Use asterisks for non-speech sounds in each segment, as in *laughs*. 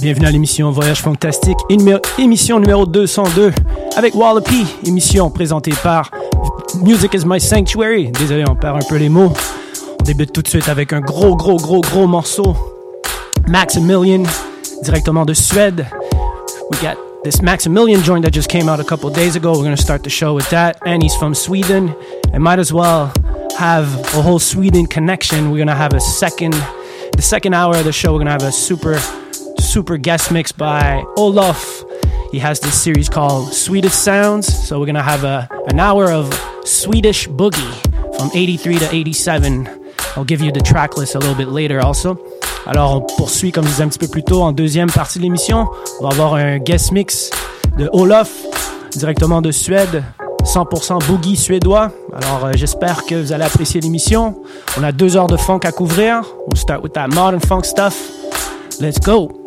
Bienvenue à l'émission Voyage Fantastique, émission numéro 202 avec Wallopy, émission présentée par Music is My Sanctuary. Désolé, on perd un peu les mots. On débute tout de suite avec un gros, gros, gros, gros morceau. Maximilian, directement de Suède. We got this Maximilian joint that just came out a couple days ago. We're going to start the show with that. And he's from Sweden. And might as well have a whole Sweden connection. We're going to have a second, the second hour of the show, we're going to have a super super guest mix by Olaf. He has this series called Swedish Sounds. So we're gonna have a, an hour of Swedish boogie from 83 to 87. I'll give you the track list a little bit later also. Alors on poursuit comme je disais un petit peu plus tôt en deuxième partie de l'émission. On va avoir un guest mix de Olaf directement de Suède. 100% boogie suédois. Alors euh, j'espère que vous allez apprécier l'émission. On a deux heures de funk à couvrir. We'll start with that modern funk stuff. Let's go.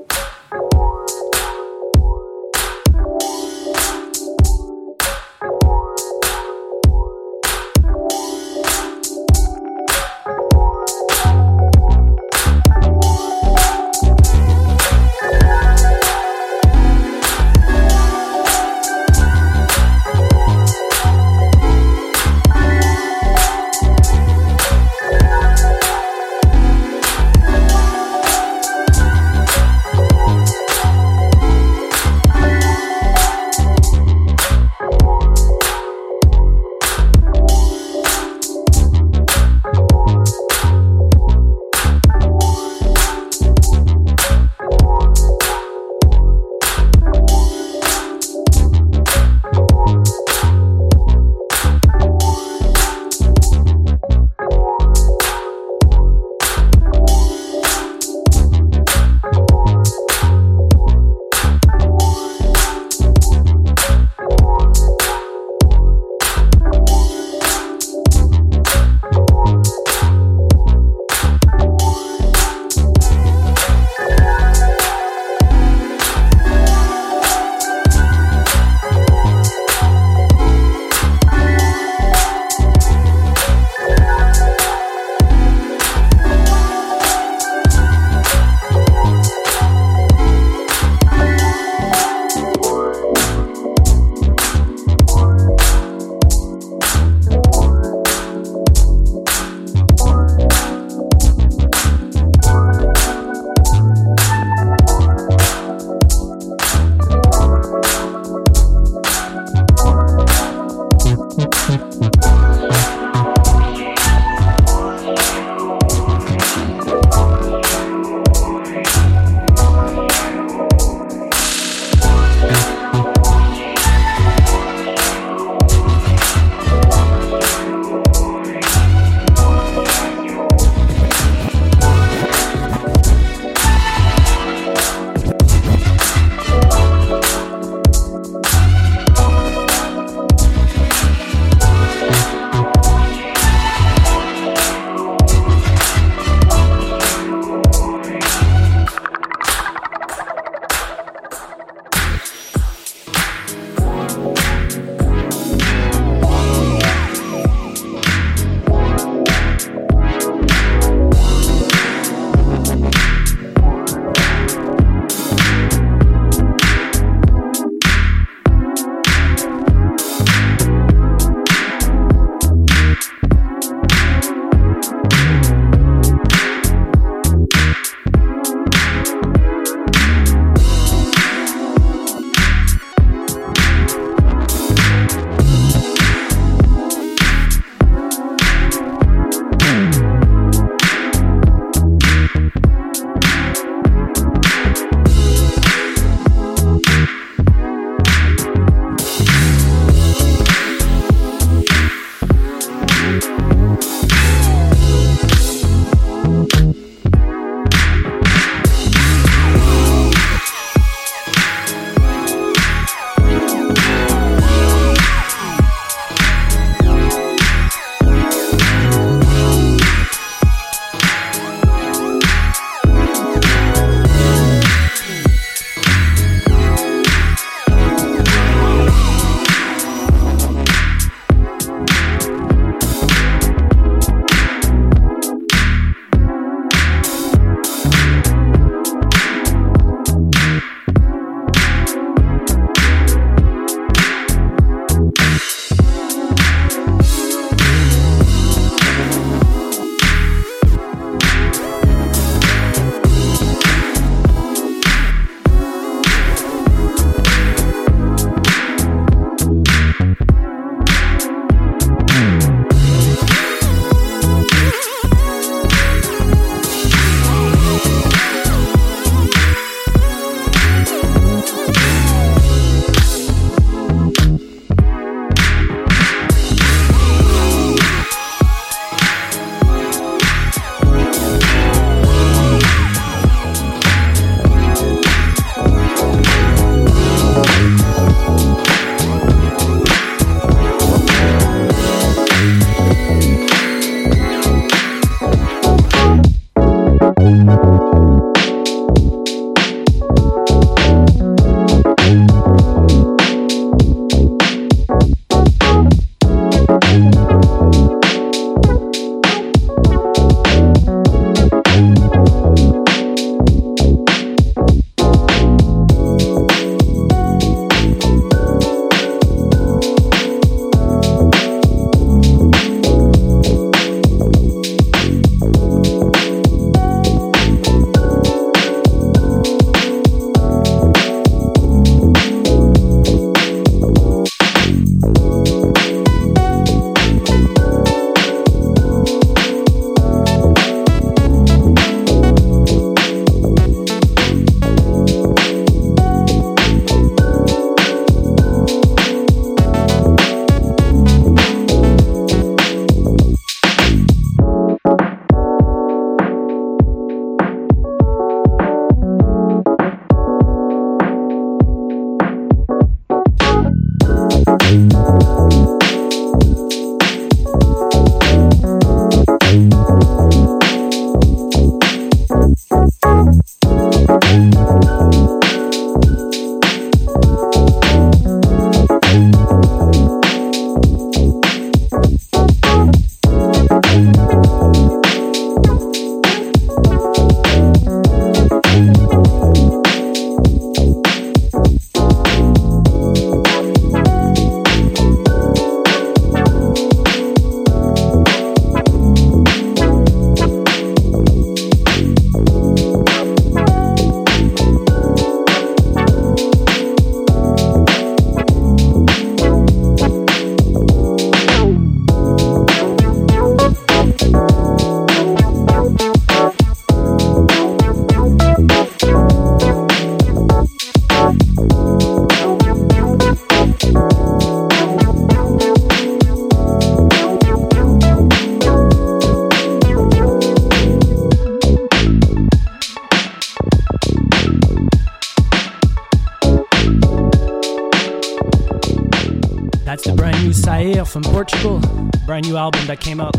That came out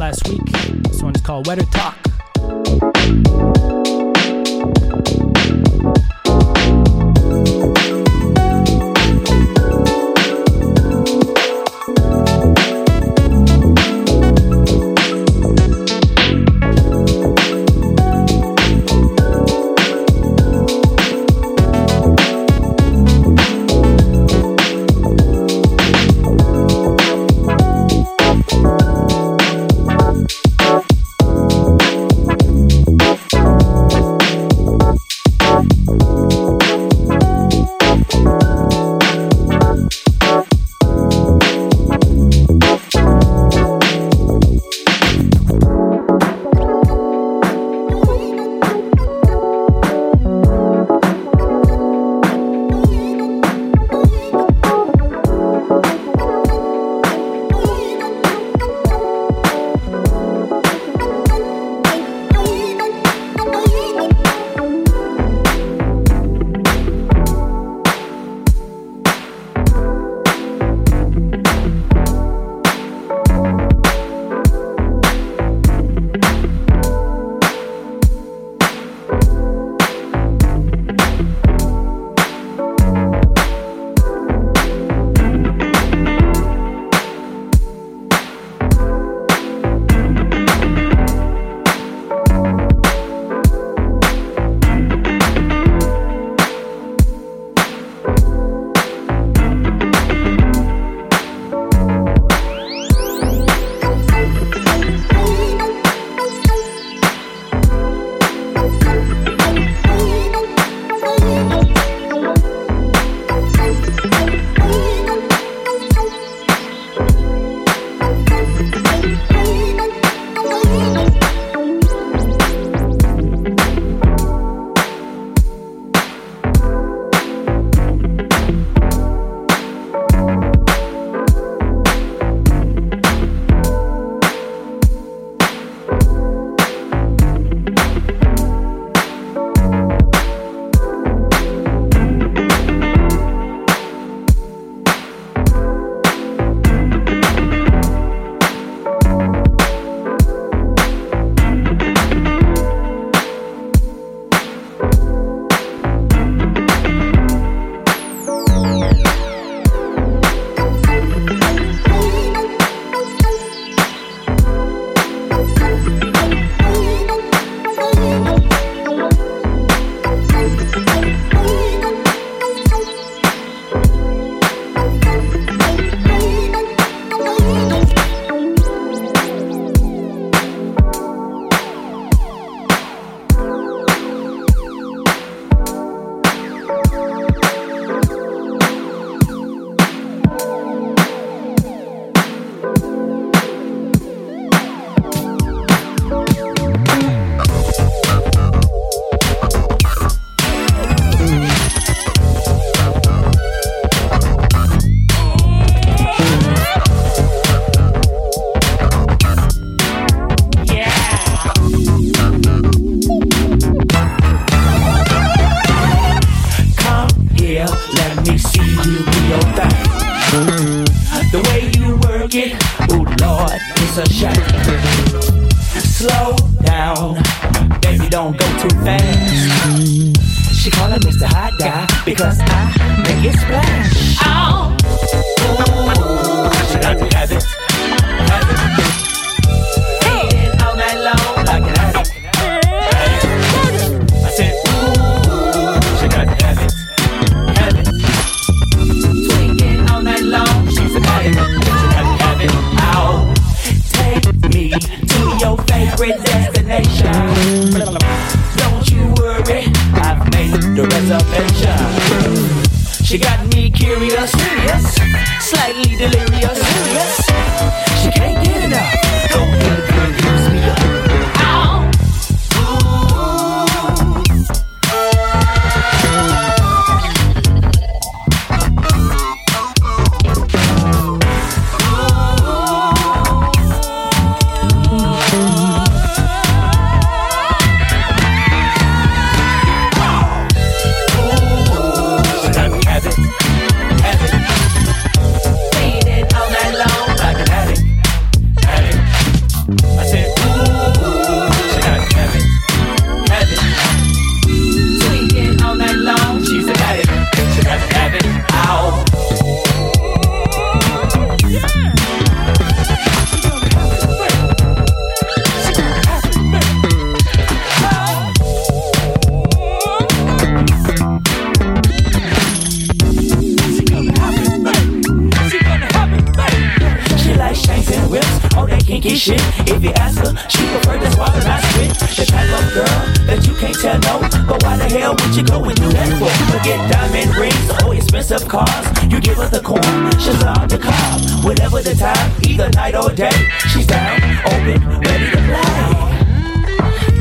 night or day. She's down, open, ready to play.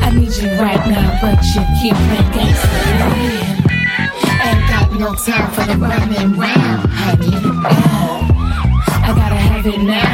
I need you right now, but you keep making slaying. Ain't got no time for the running round, honey. I gotta have it now.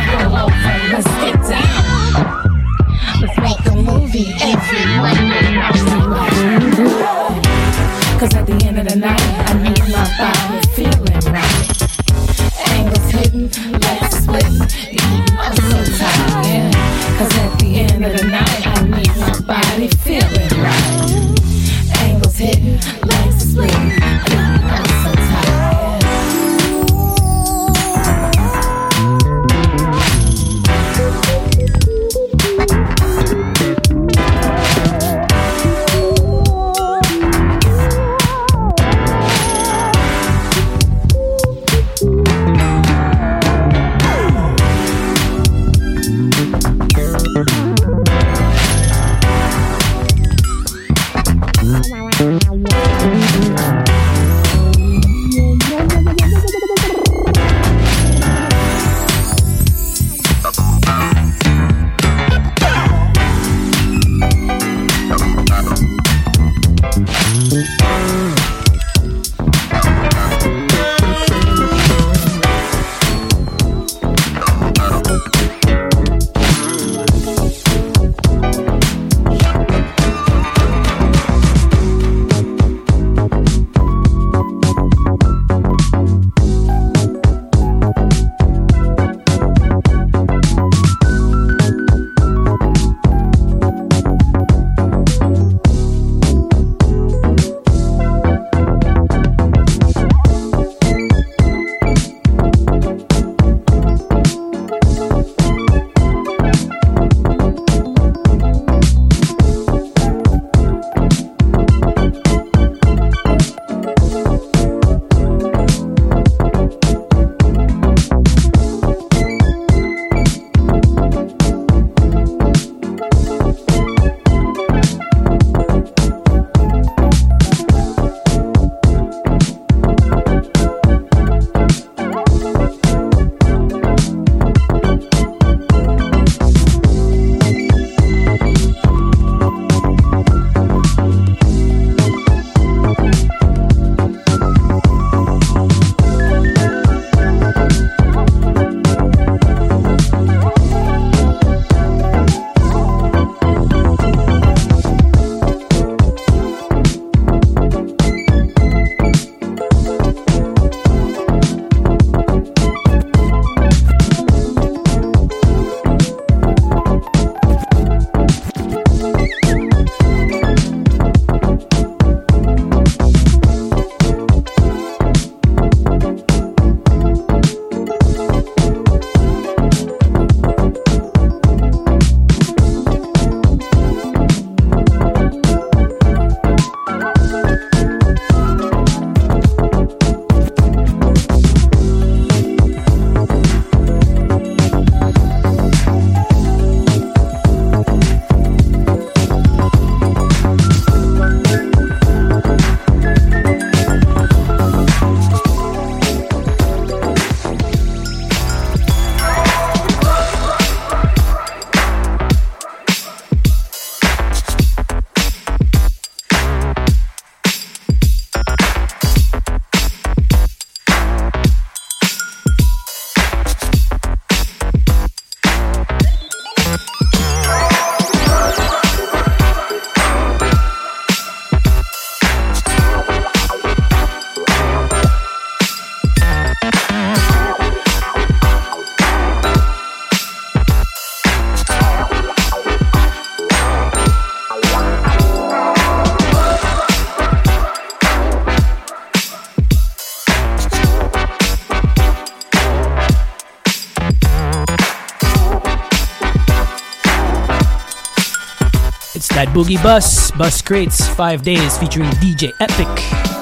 It's Boogie Bus, Bus Crates, 5 days featuring DJ Epic.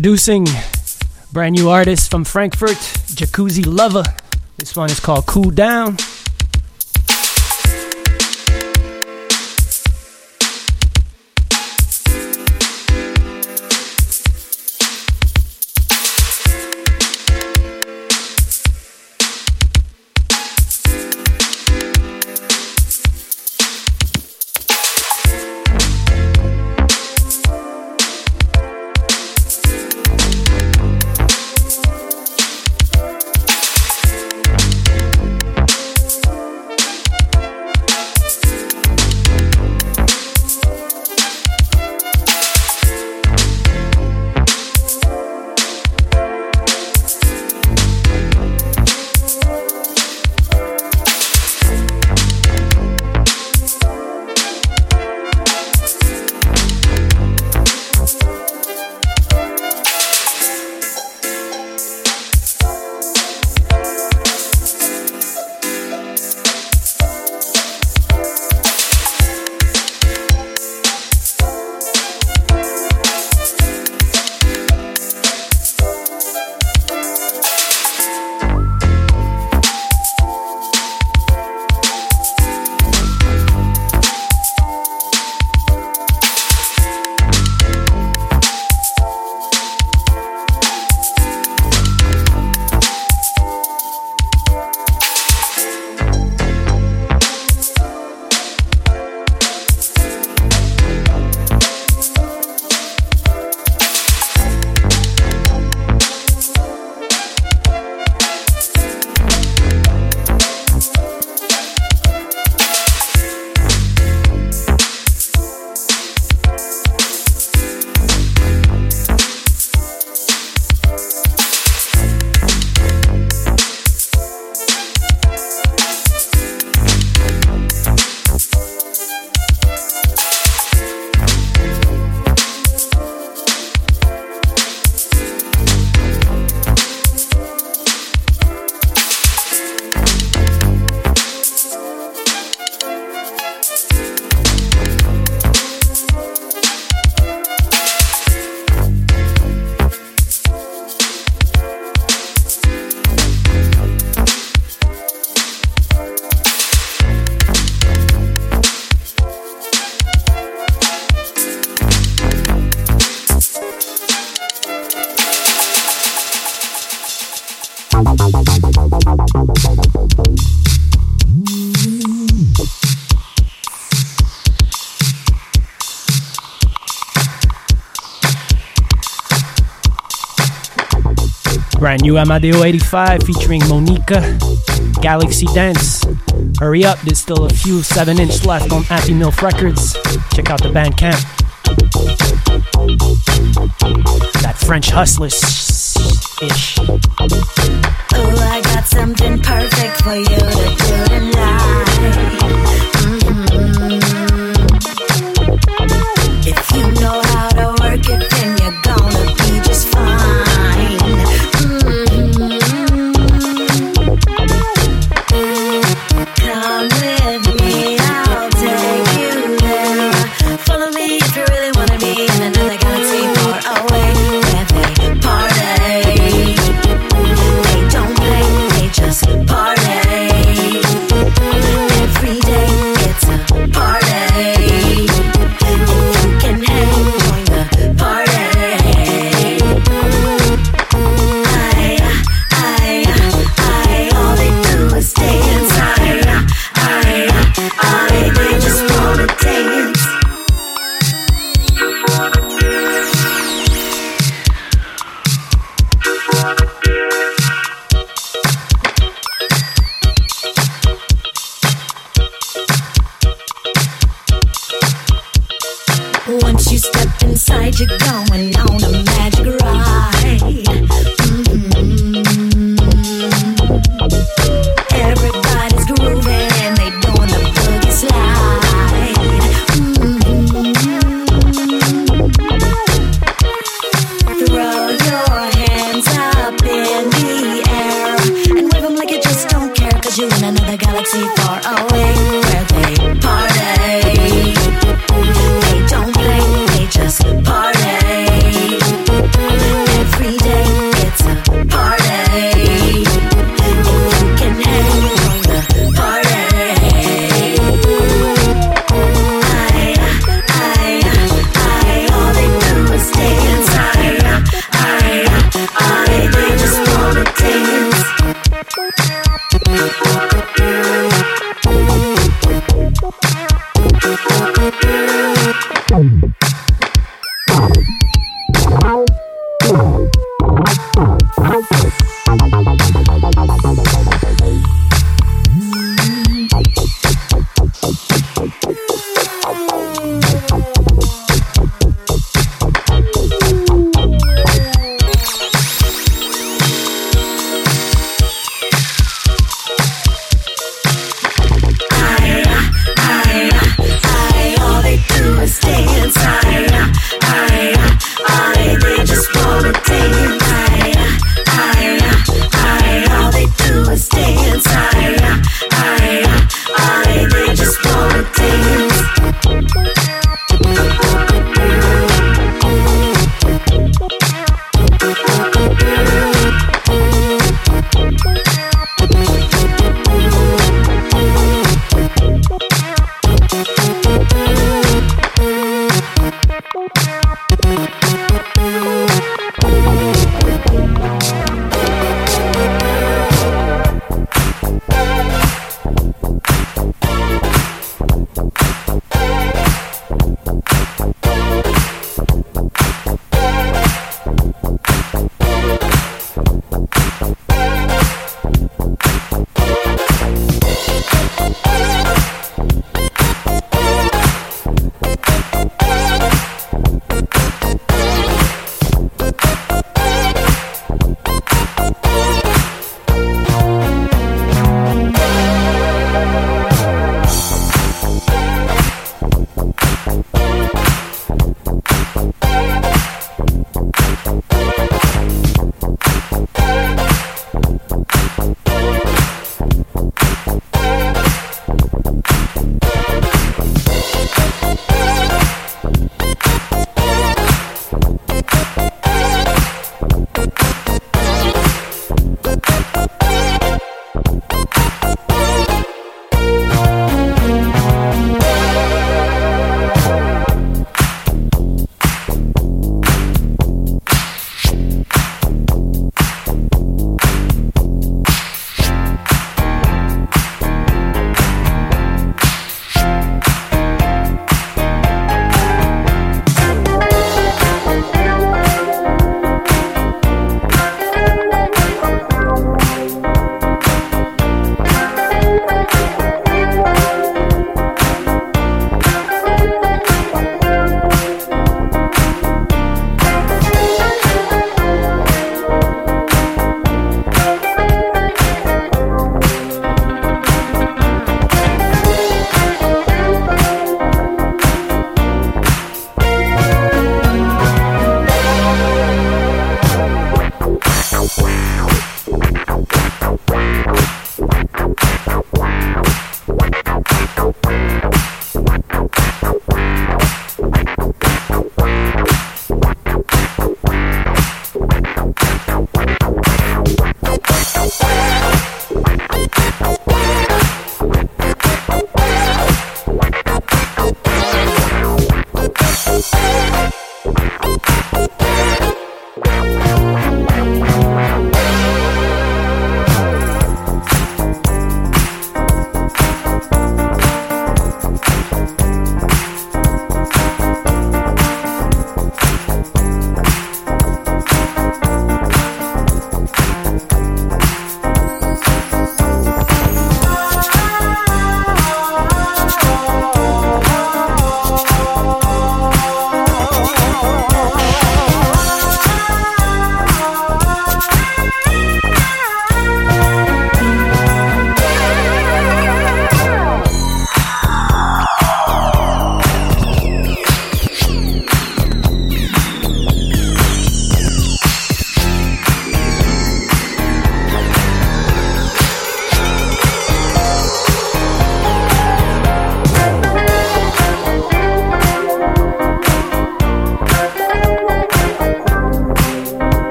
Introducing brand new artist from Frankfurt, Jacuzzi Lover. This one is called Cool Down. New Amadeo 85 featuring Monica. Galaxy Dance. Hurry up, there's still a few 7 inch left on Happy Milf Records. Check out the Bandcamp. That French hustlers ish. Oh, I got something perfect for you.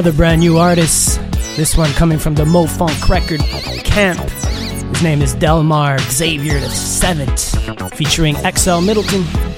another brand new artist. This one coming from the Mo Funk record camp. His name is Delmar Xavier the Seventh, featuring XL Middleton.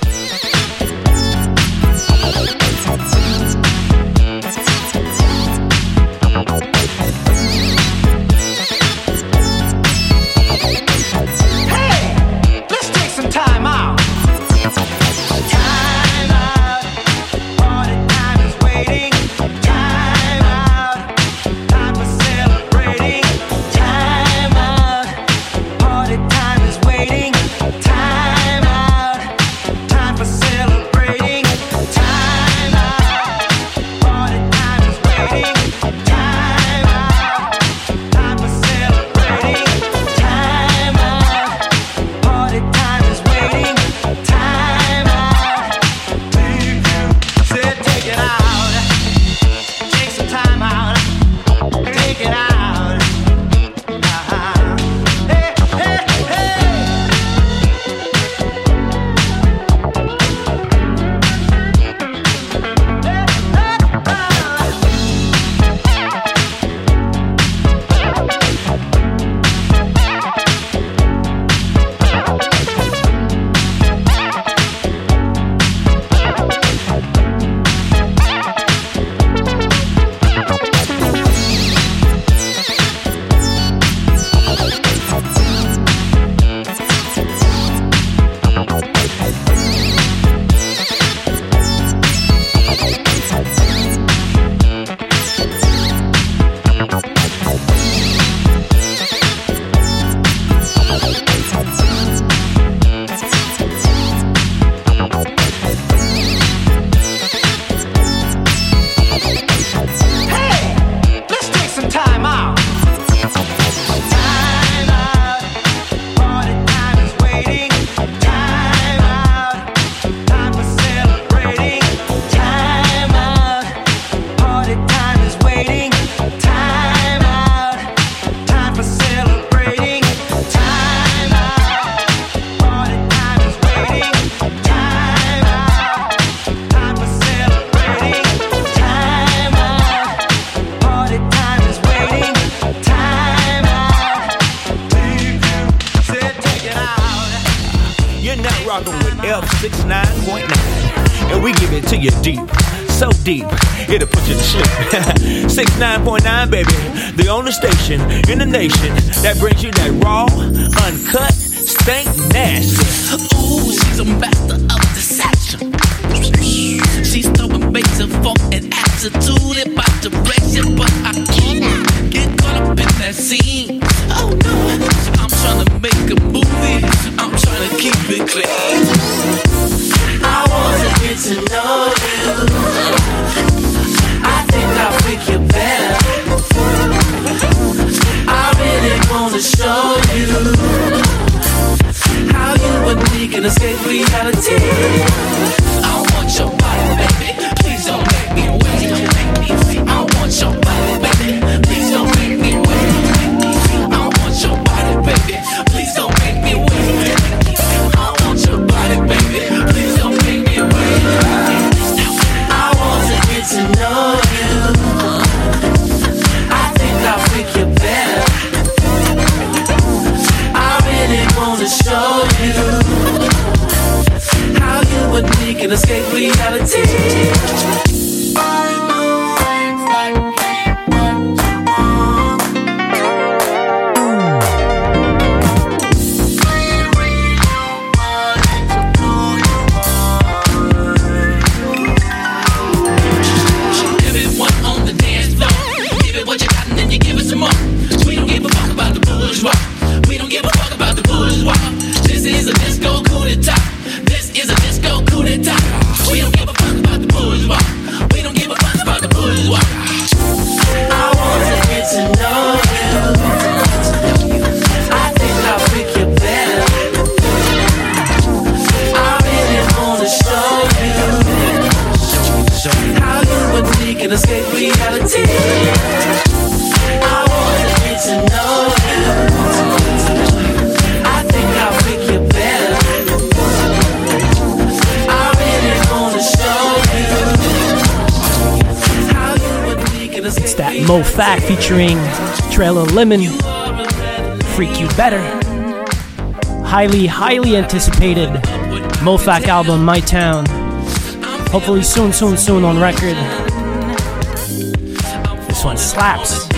I'm trying to make a movie, I'm trying to keep it clean. I wanna get to know you. I think I'll pick you better. I really wanna show you how you and me can escape reality. Mo Fack featuring Trailer Lemon, Freak You Better. Highly, highly anticipated mofack album, My Town. Hopefully soon, soon, soon on record. This one slaps.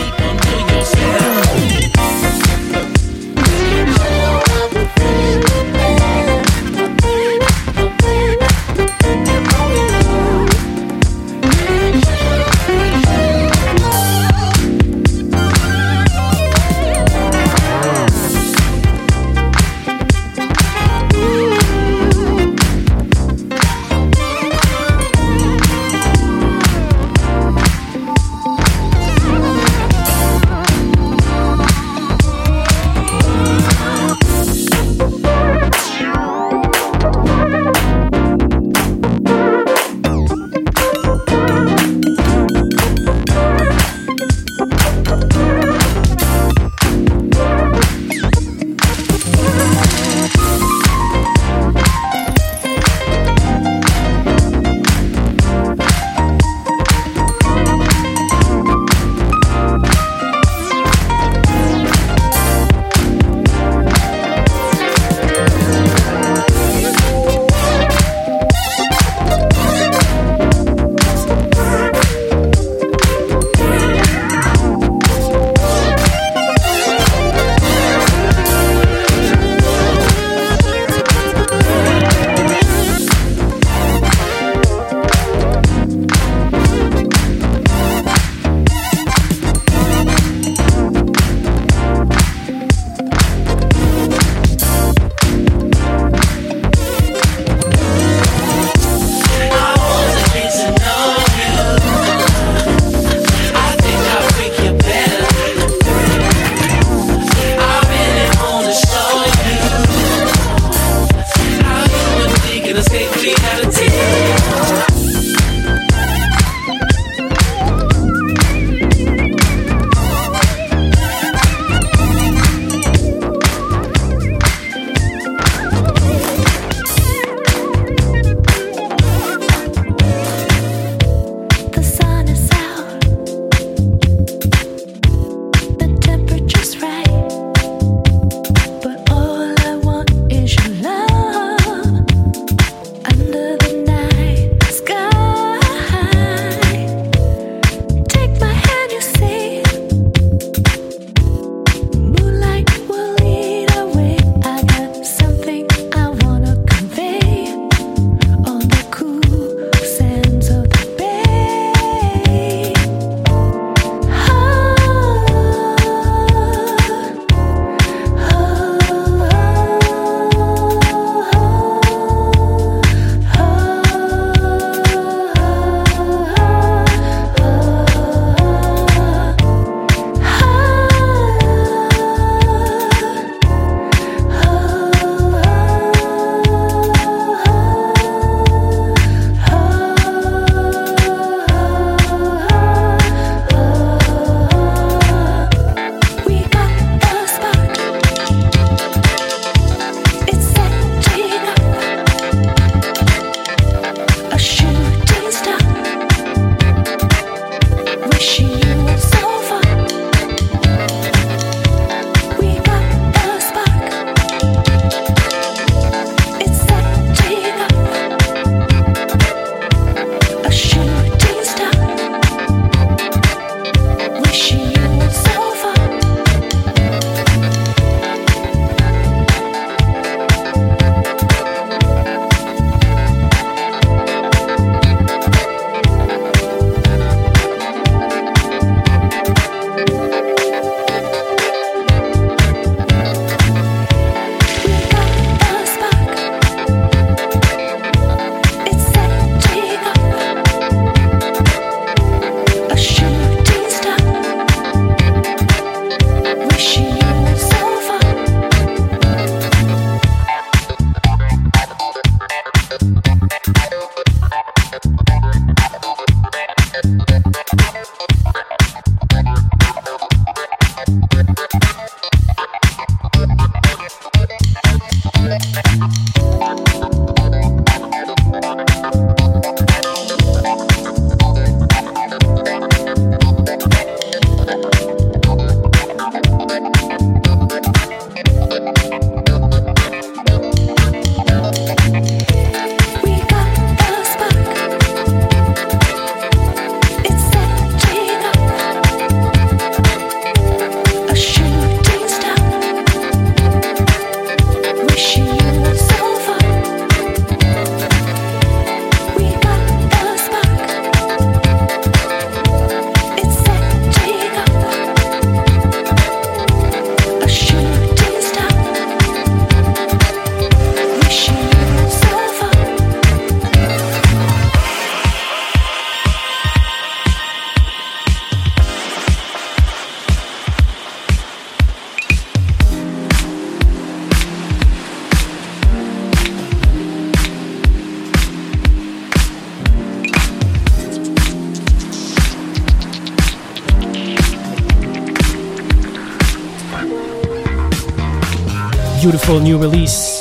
Beautiful new release.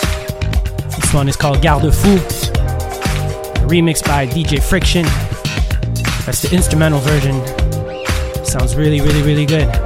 This one is called Garde Fou, remixed by DJ Friction. That's the instrumental version. Sounds really, really, really good.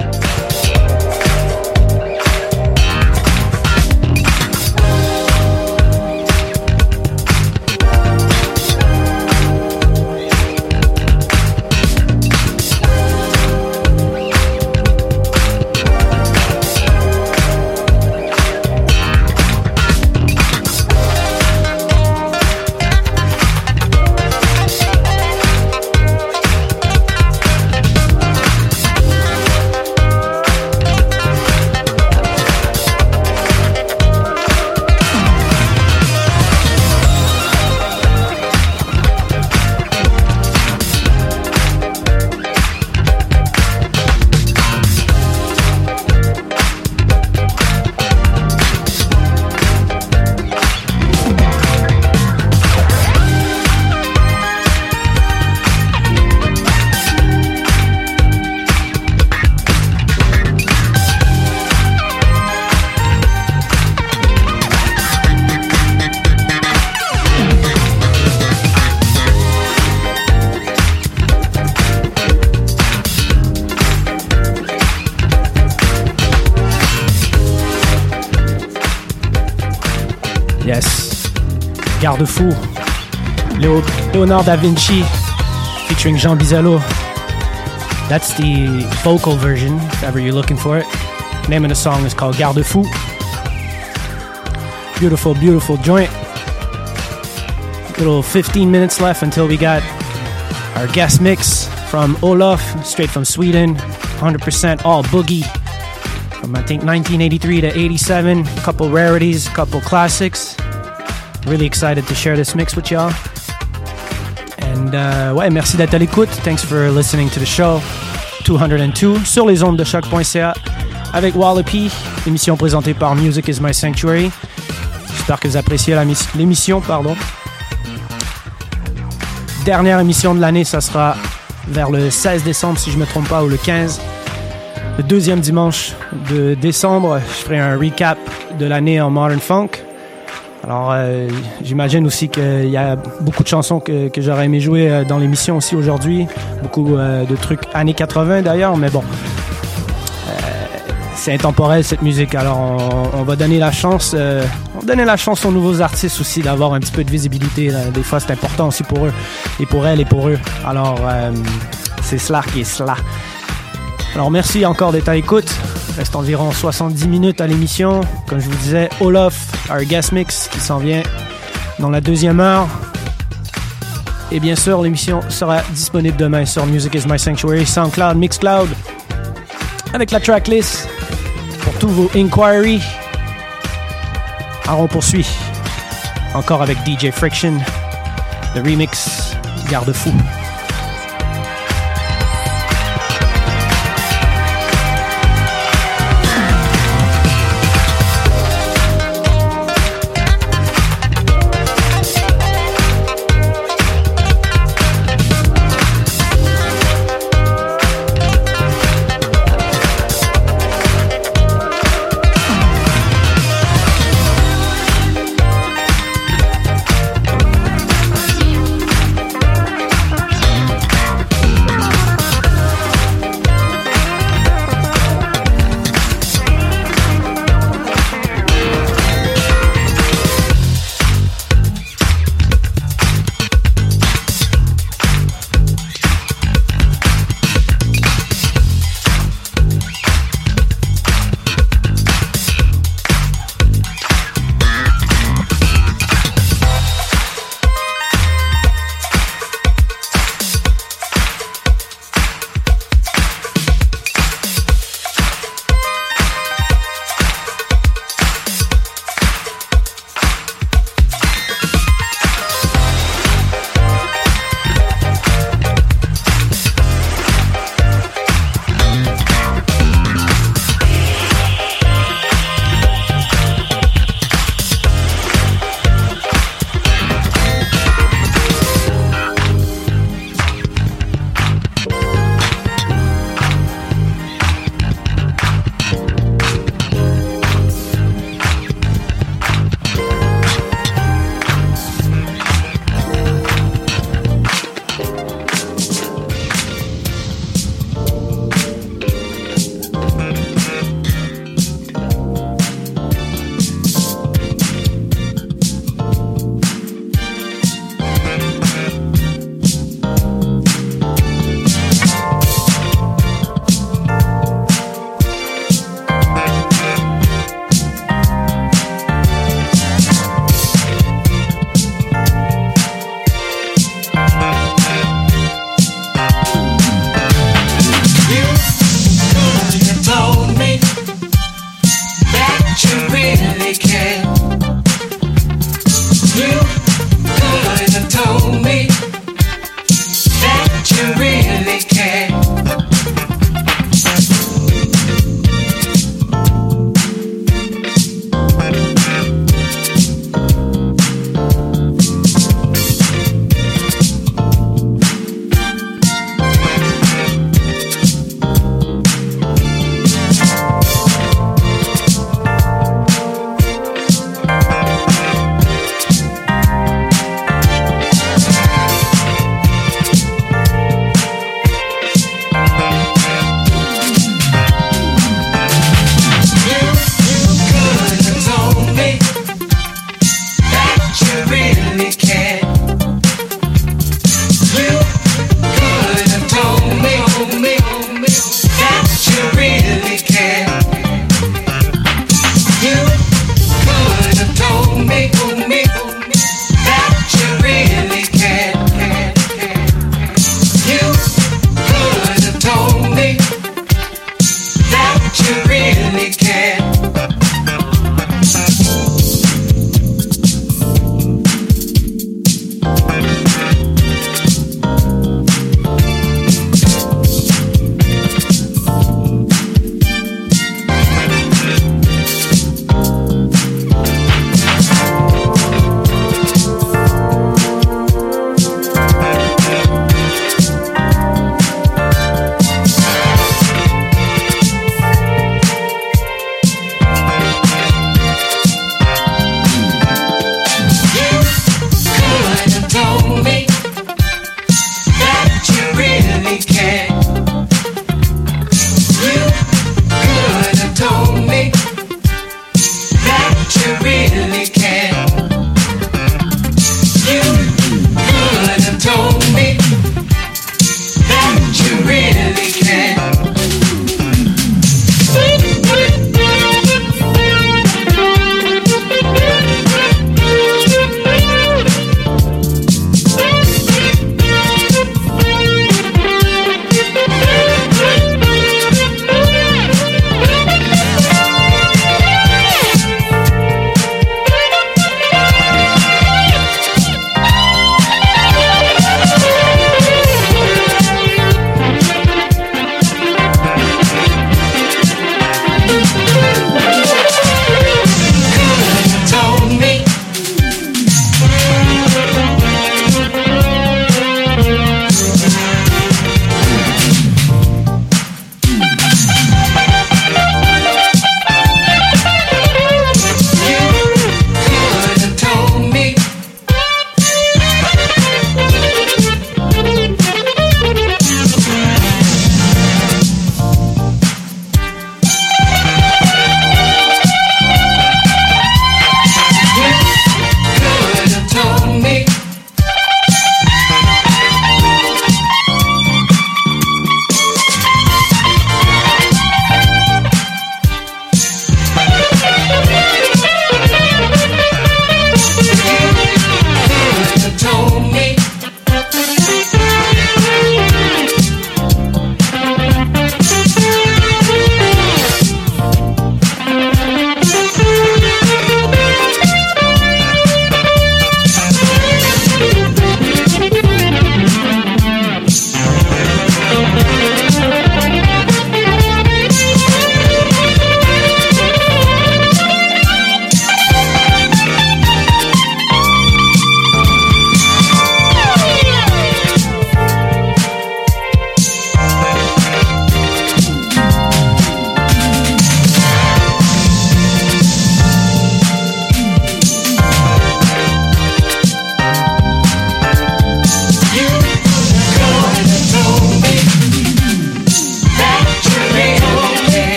Leonard da Vinci featuring Jean Bizallo. That's the vocal version, if ever you're looking for it. Name of the song is called Garde-fou. Beautiful, beautiful joint. Little 15 minutes left until we got our guest mix from Olaf, straight from Sweden. 100% all boogie from I think 1983 to 87. A couple rarities, a couple classics. Really excited to share this mix with y'all. And uh, ouais, merci d'être à l'écoute. Thanks for listening to the show 202 sur les ondes de choc.ca avec Wallopy, émission présentée par Music is My Sanctuary. J'espère que vous appréciez l'émission, pardon. Dernière émission de l'année, ça sera vers le 16 décembre si je me trompe pas ou le 15 le deuxième dimanche de décembre, je ferai un recap de l'année en Modern Funk. Alors, euh, j'imagine aussi qu'il y a beaucoup de chansons que, j'aurais aimé jouer euh, dans l'émission aussi aujourd'hui. Beaucoup euh, de trucs années 80 d'ailleurs, mais bon. C'est intemporel cette musique, alors on, va donner la chance, on va donner la chance aux nouveaux artistes aussi d'avoir un petit peu de visibilité. Des fois, c'est important aussi pour eux et pour elles et pour eux. Alors, c'est cela qui est cela. Alors merci encore d'être à l'écoute. Reste environ 70 minutes à l'émission. Comme je vous disais, Olaf, our guest mix qui s'en vient dans la deuxième heure. Et bien sûr, l'émission sera disponible demain sur Music is My Sanctuary, SoundCloud, Mixcloud, avec la tracklist pour tous vos inquiries. Alors on poursuit encore avec DJ Friction, le remix Garde-fou.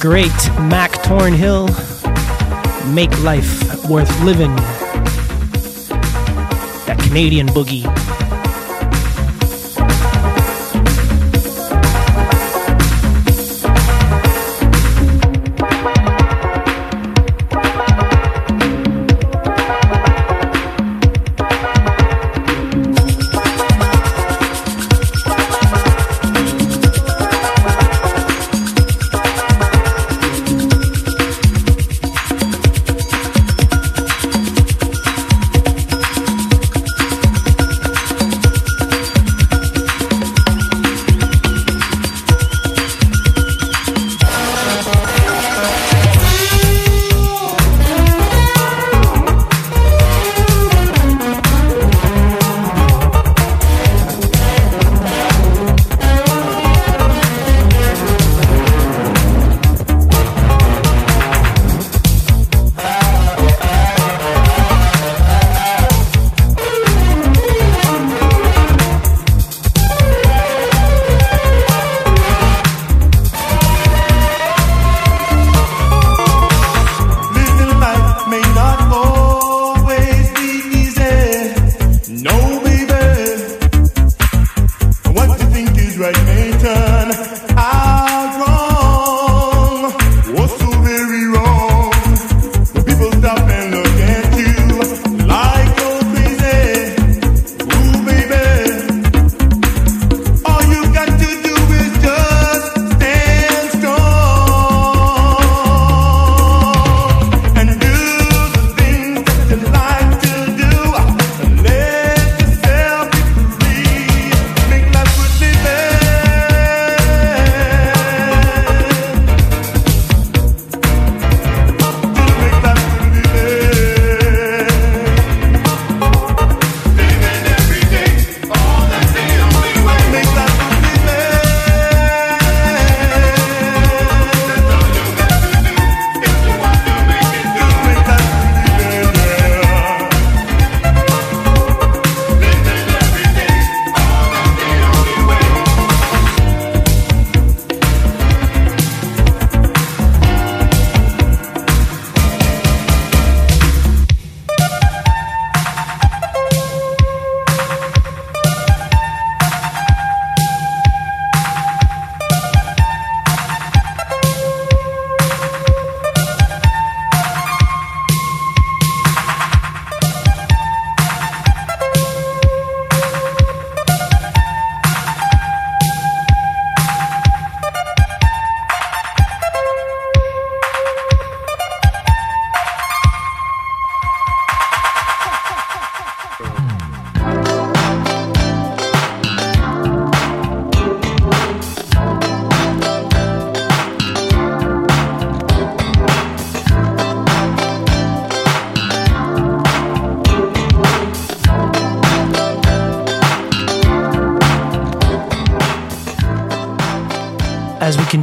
Great Mac Tornhill. Make life worth living. That Canadian boogie.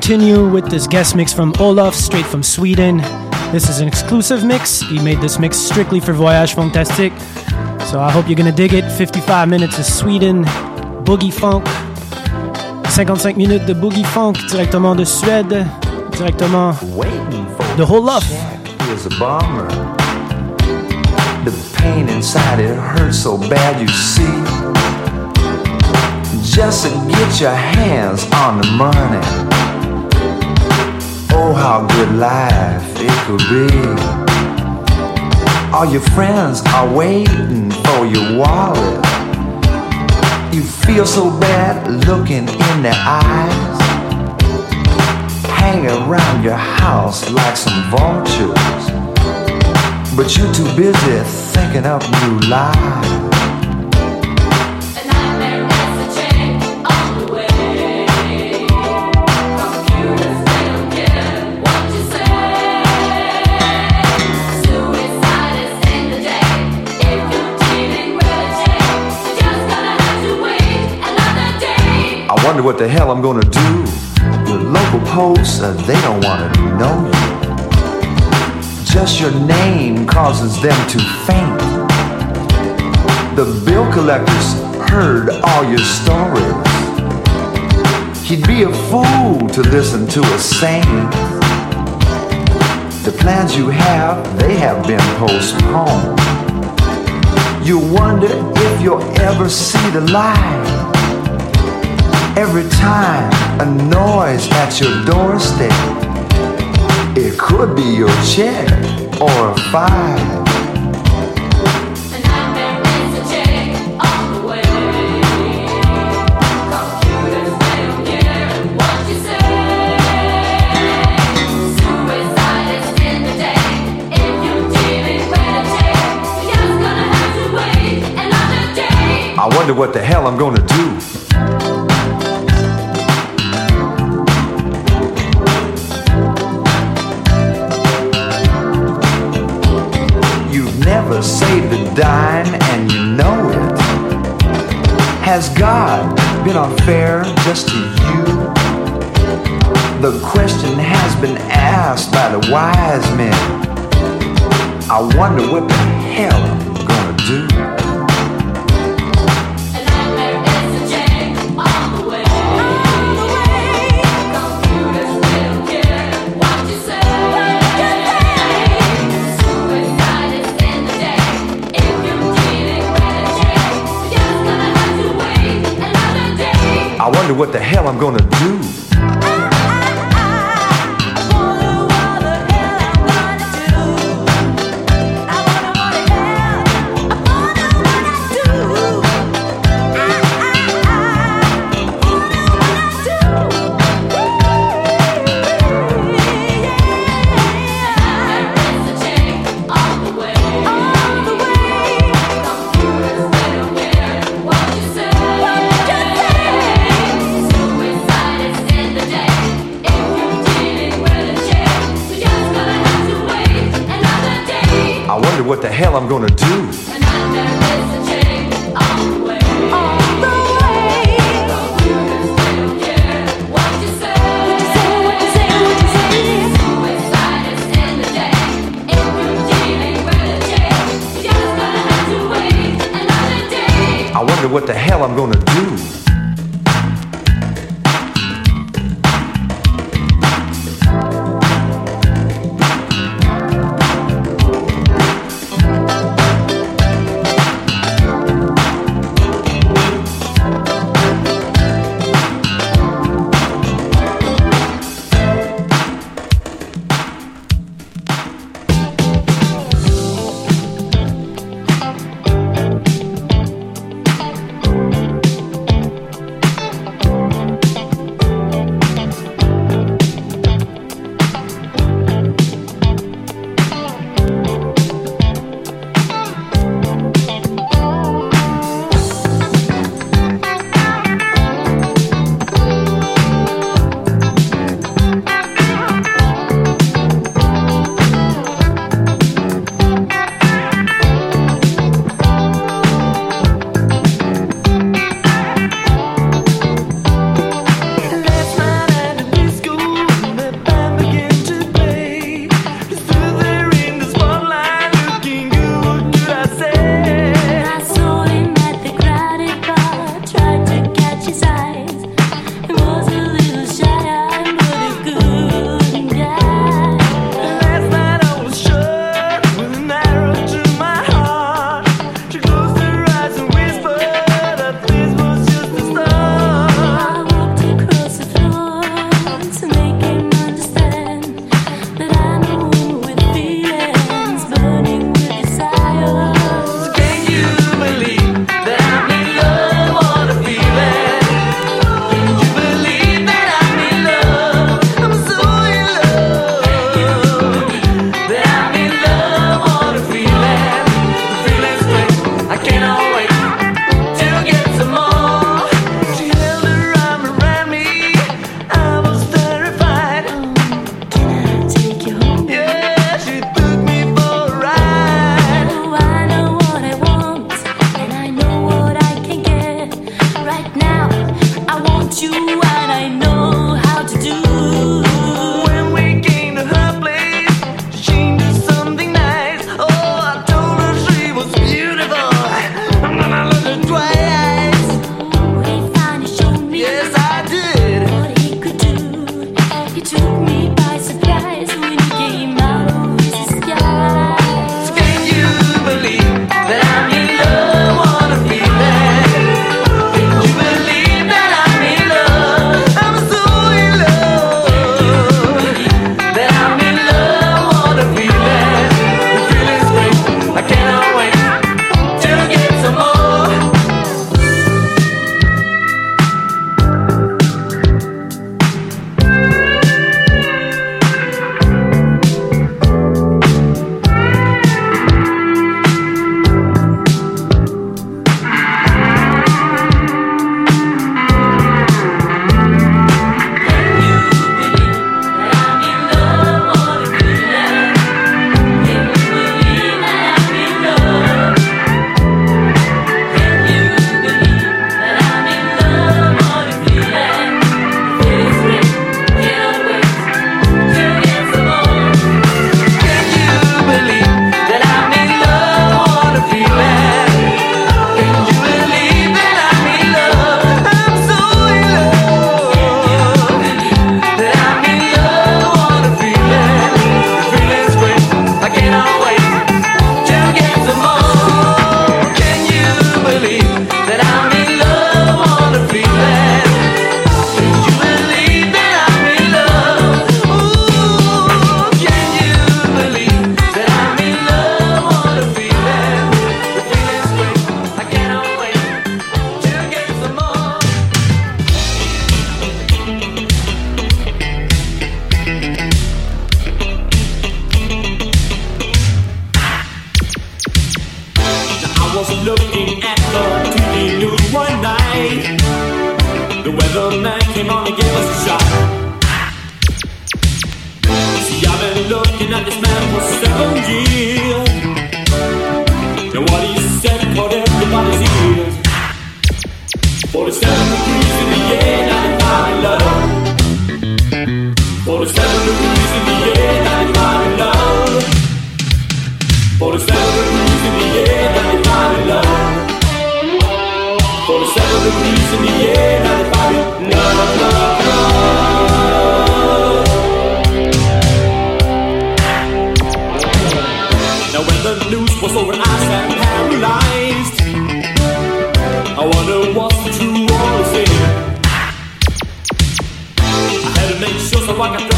Continue with this guest mix from Olaf, straight from Sweden. This is an exclusive mix. He made this mix strictly for Voyage Fantastique. So I hope you're gonna dig it. 55 minutes of Sweden, boogie funk. 55 minutes de boogie funk directement de Suède, directement de Olaf. is a bummer. The pain inside it hurts so bad, you see. Just to get your hands on the money. Oh, how good life it could be. All your friends are waiting for your wallet. You feel so bad looking in their eyes hang around your house like some vultures. But you're too busy thinking up new lies. Wonder what the hell I'm gonna do. The local posts, uh, they don't wanna know you. Just your name causes them to faint. The bill collectors heard all your stories. He'd be a fool to listen to a saint. The plans you have, they have been postponed. You wonder if you'll ever see the light. Every time a noise at your doorstep, it could be your check or a fine. I wonder what the hell I'm gonna do. Been unfair just to you? The question has been asked by the wise men. I wonder what the hell what the hell I'm gonna do. Fuck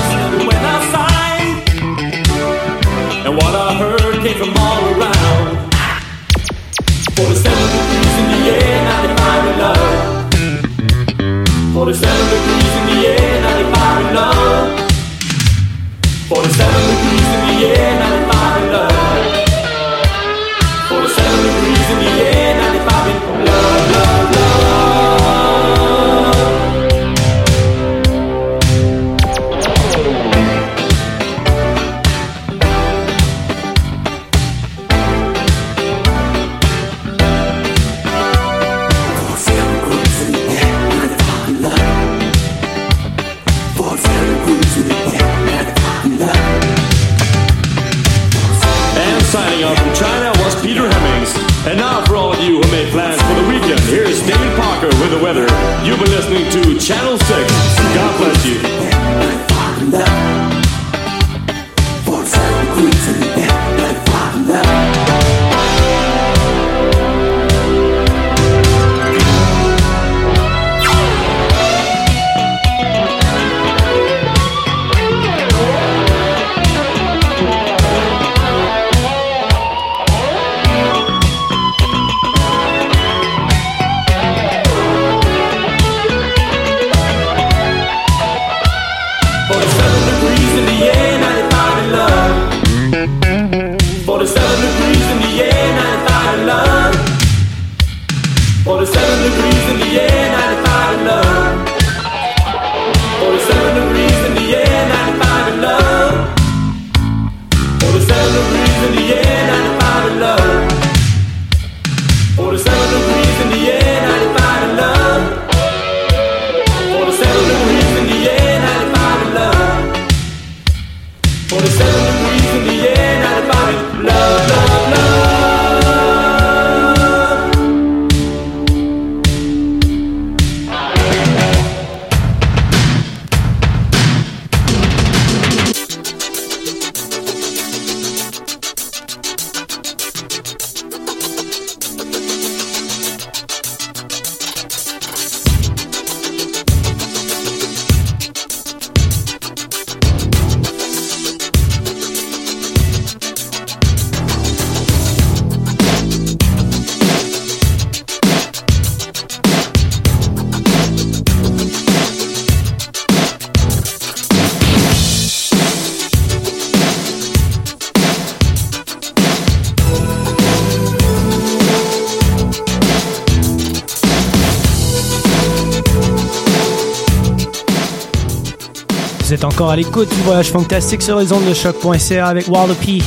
l'écoute du voyage fantastique sur les ondes de choq.ca avec Walla P.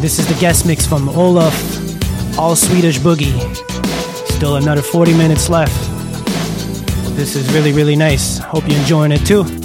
This is the guest mix from Olaf, All Swedish Boogie. Still another 40 minutes left. This is really, really nice. Hope you're enjoying it too.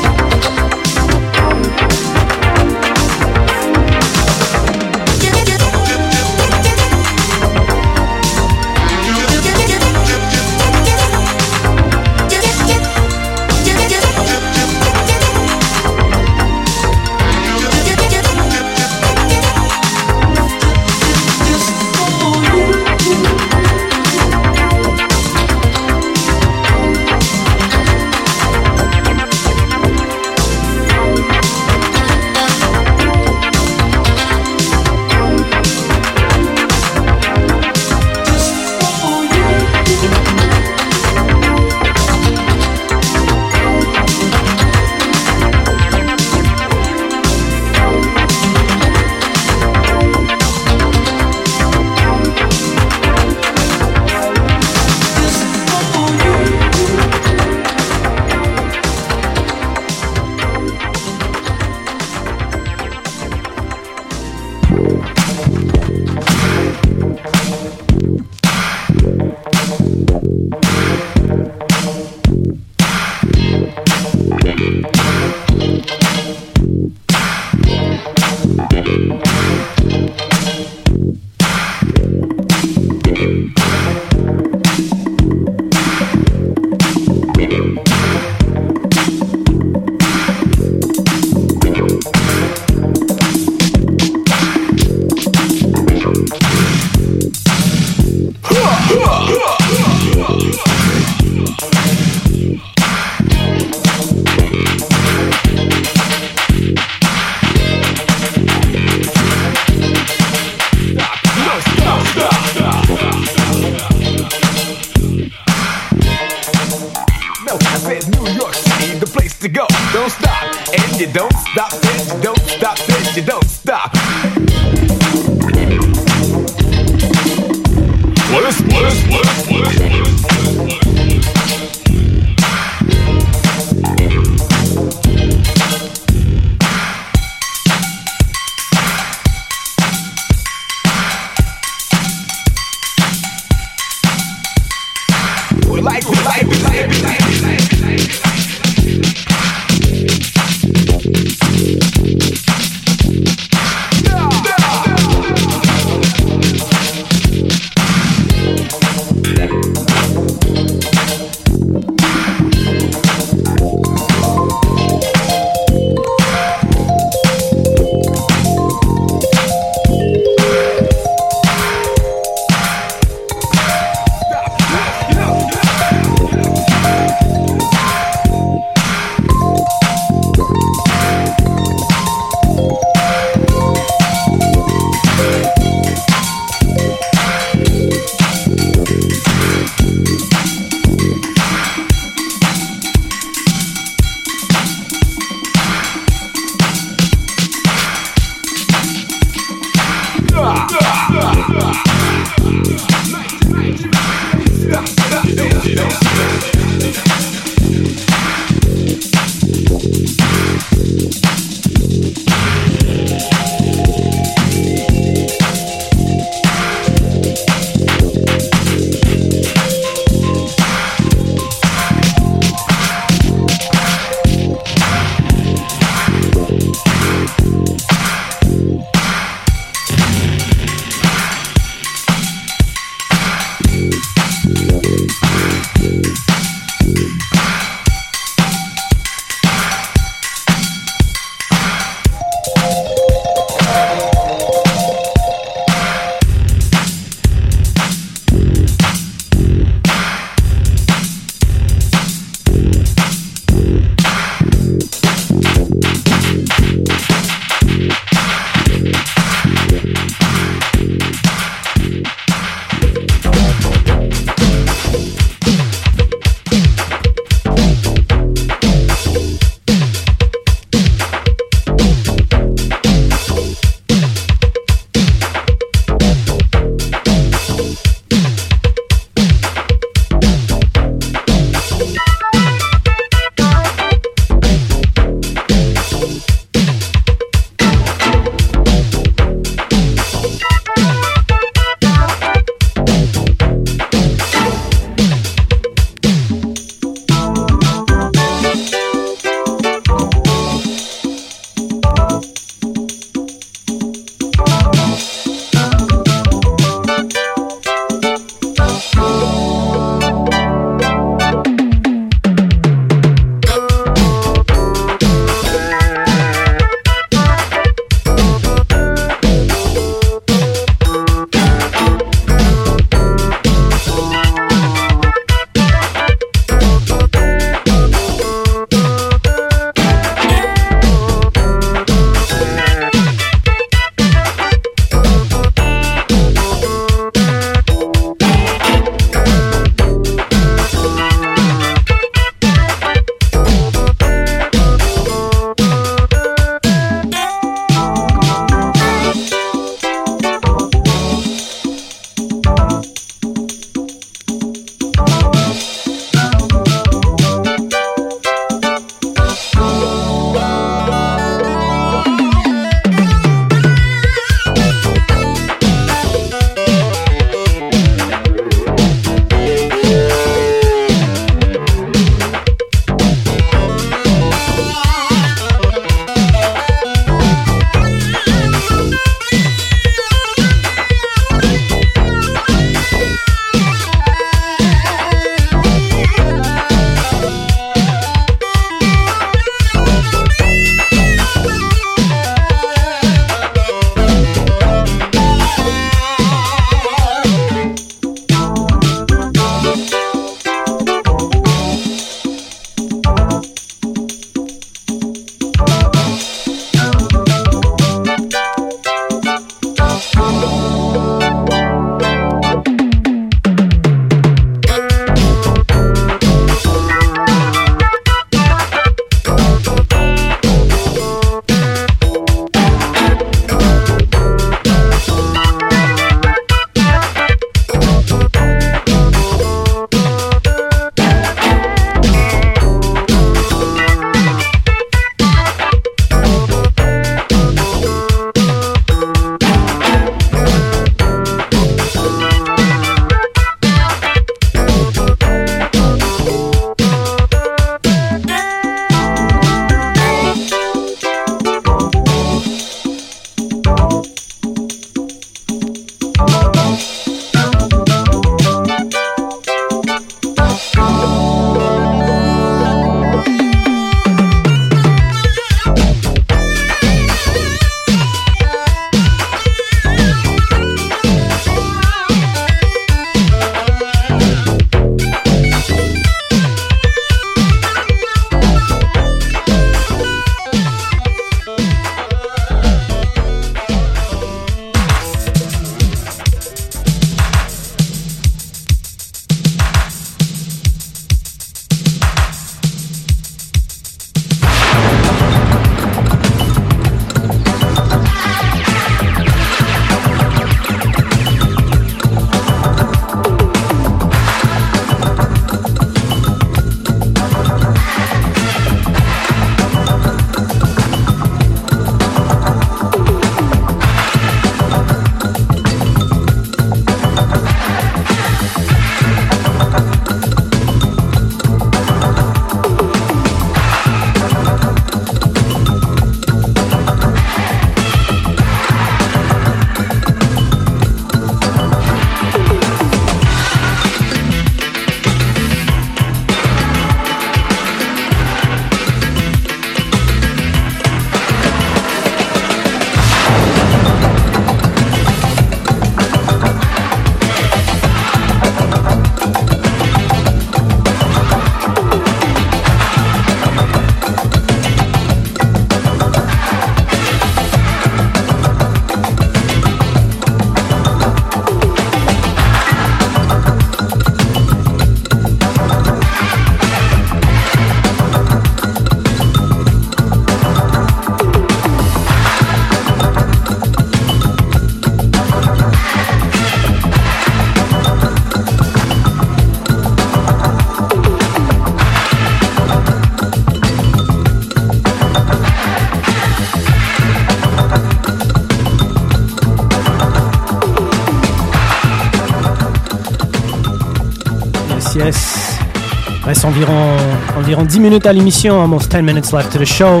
Environ, environ 10 minutes à l'émission, almost 10 minutes left to the show.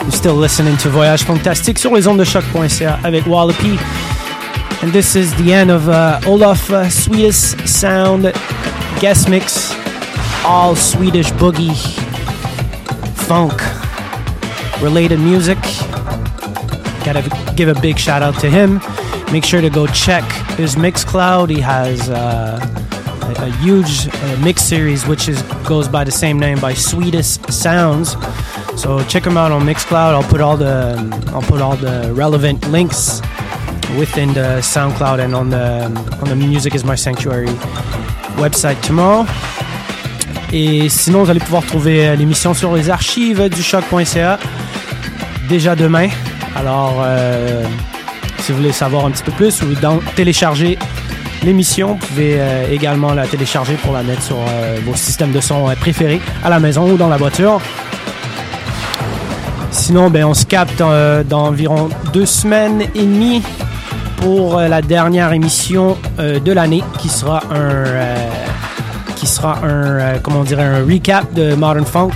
You're still listening to Voyage Fantastique sur les ondes de choq.ca avec Walla P. And this is the end of uh, Olaf uh, Swedish Sound guest mix. All Swedish boogie, funk related music. Gotta give a big shout out to him. Make sure to go check his Mixcloud. He has uh, a, a huge uh, mix series which is goes by the same name by Swedish Sounds. So check him out on Mixcloud. I'll put all the I'll put all the relevant links within the SoundCloud and on the on the Music Is My Sanctuary website tomorrow. Et sinon, vous allez pouvoir trouver euh, l'émission sur les archives du choc.ca déjà demain. Alors, euh, si vous voulez savoir un petit peu plus ou dans- télécharger l'émission, vous pouvez euh, également la télécharger pour la mettre sur euh, vos systèmes de son euh, préférés à la maison ou dans la voiture. Sinon, ben, on se capte euh, dans environ deux semaines et demie pour euh, la dernière émission de l'année qui sera un qui sera un comment on dirait un recap de Modern Funk.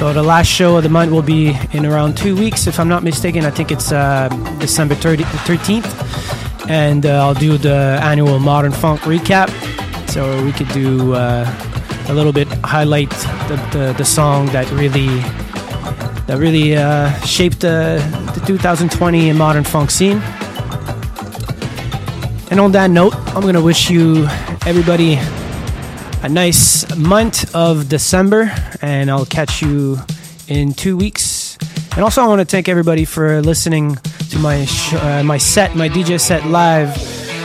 So the last show of the month will be in around two weeks, if I'm not mistaken. I think it's uh, December 30, 13th, and uh, I'll do the annual Modern Funk recap. So we could do uh, a little bit highlight the, the, the song that really that really uh, shaped the, the 2020 modern funk scene. And on that note, I'm gonna wish you everybody a nice month of December, and I'll catch you in two weeks. And also, I want to thank everybody for listening to my uh, my set, my DJ set live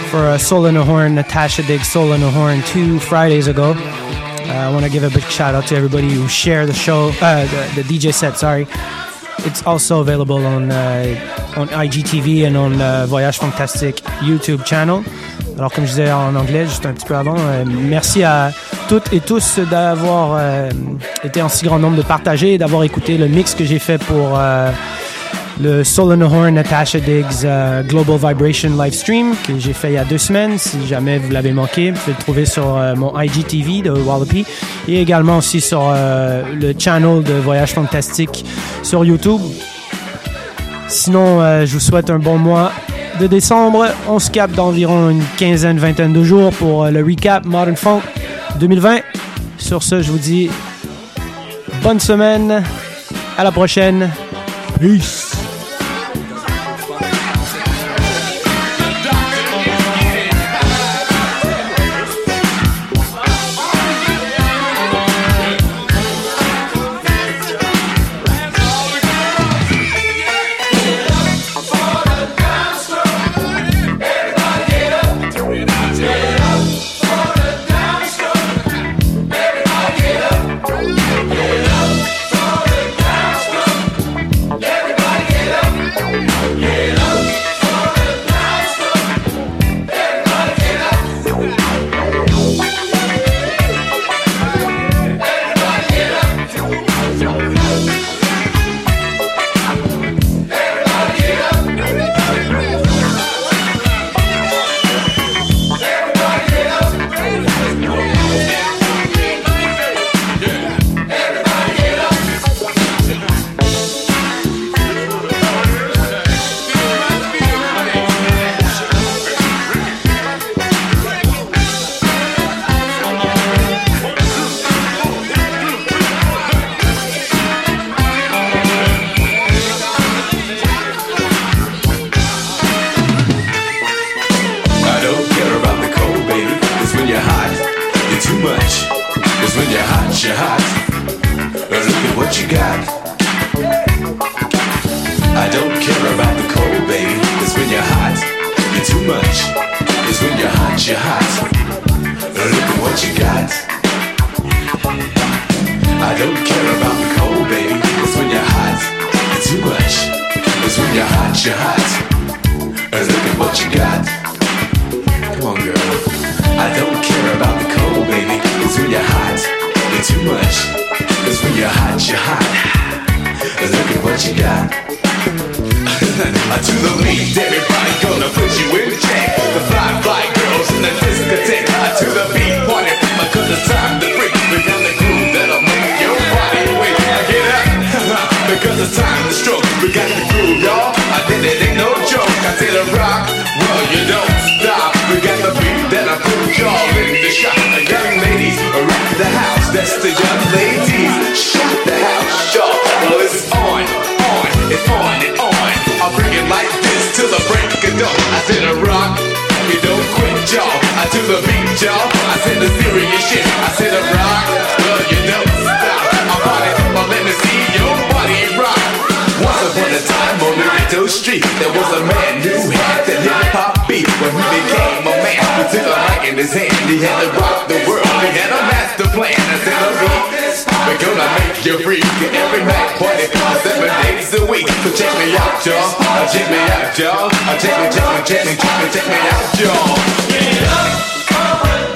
for uh, Soul in the Horn, Natasha Diggs Soul in the Horn two Fridays ago. Uh, I want to give a big shout out to everybody who share the show, uh, the, the DJ set. Sorry, it's also available on uh, on IGTV and on uh, Voyage Fantastique YouTube channel. Alors comme je disais en anglais juste un petit peu avant, euh, merci à toutes et tous d'avoir euh, été en si grand nombre de partager et d'avoir écouté le mix que j'ai fait pour euh, le Soul in the Horn Natasha Diggs euh, Global Vibration live stream que j'ai fait il y a deux semaines. Si jamais vous l'avez manqué, vous pouvez le trouver sur euh, mon IGTV de Wallopy et également aussi sur euh, le channel de Voyage Fantastique sur YouTube. Sinon, je vous souhaite un bon mois de décembre. On se capte d'environ une quinzaine, vingtaine de jours pour le recap Modern Funk 2020. Sur ce, je vous dis bonne semaine. À la prochaine. Peace. got. *laughs* to the beat, everybody gonna put you in check. The fly, fly girls in the discotheque. I to the beat, party, because it's time to freak. We got the groove that'll make your body wake. Get up, *laughs* because it's time to stroke. We got the groove, y'all. I did it, ain't no joke. I did a rock, well, you don't stop. We got the beat that'll put y'all in the shot. The young ladies around the house, that's the young ladies. I do the beat, y'all. I said the serious shit. I said a rock, well, you don't stop. I'm party, well, let me see your body rock. Once upon a time on the ghetto street, there was a man who had the hip hop beat. When he became a man, he took a mic in his hand. He had to rock the world. He had a master plan. I said a beat. We're gonna make you free. Every night, party, seven days a week. So check me out, y'all. Uh, Check me out, y'all. Uh, Check me, check me, check me, check me, check me out, y'all. Get up,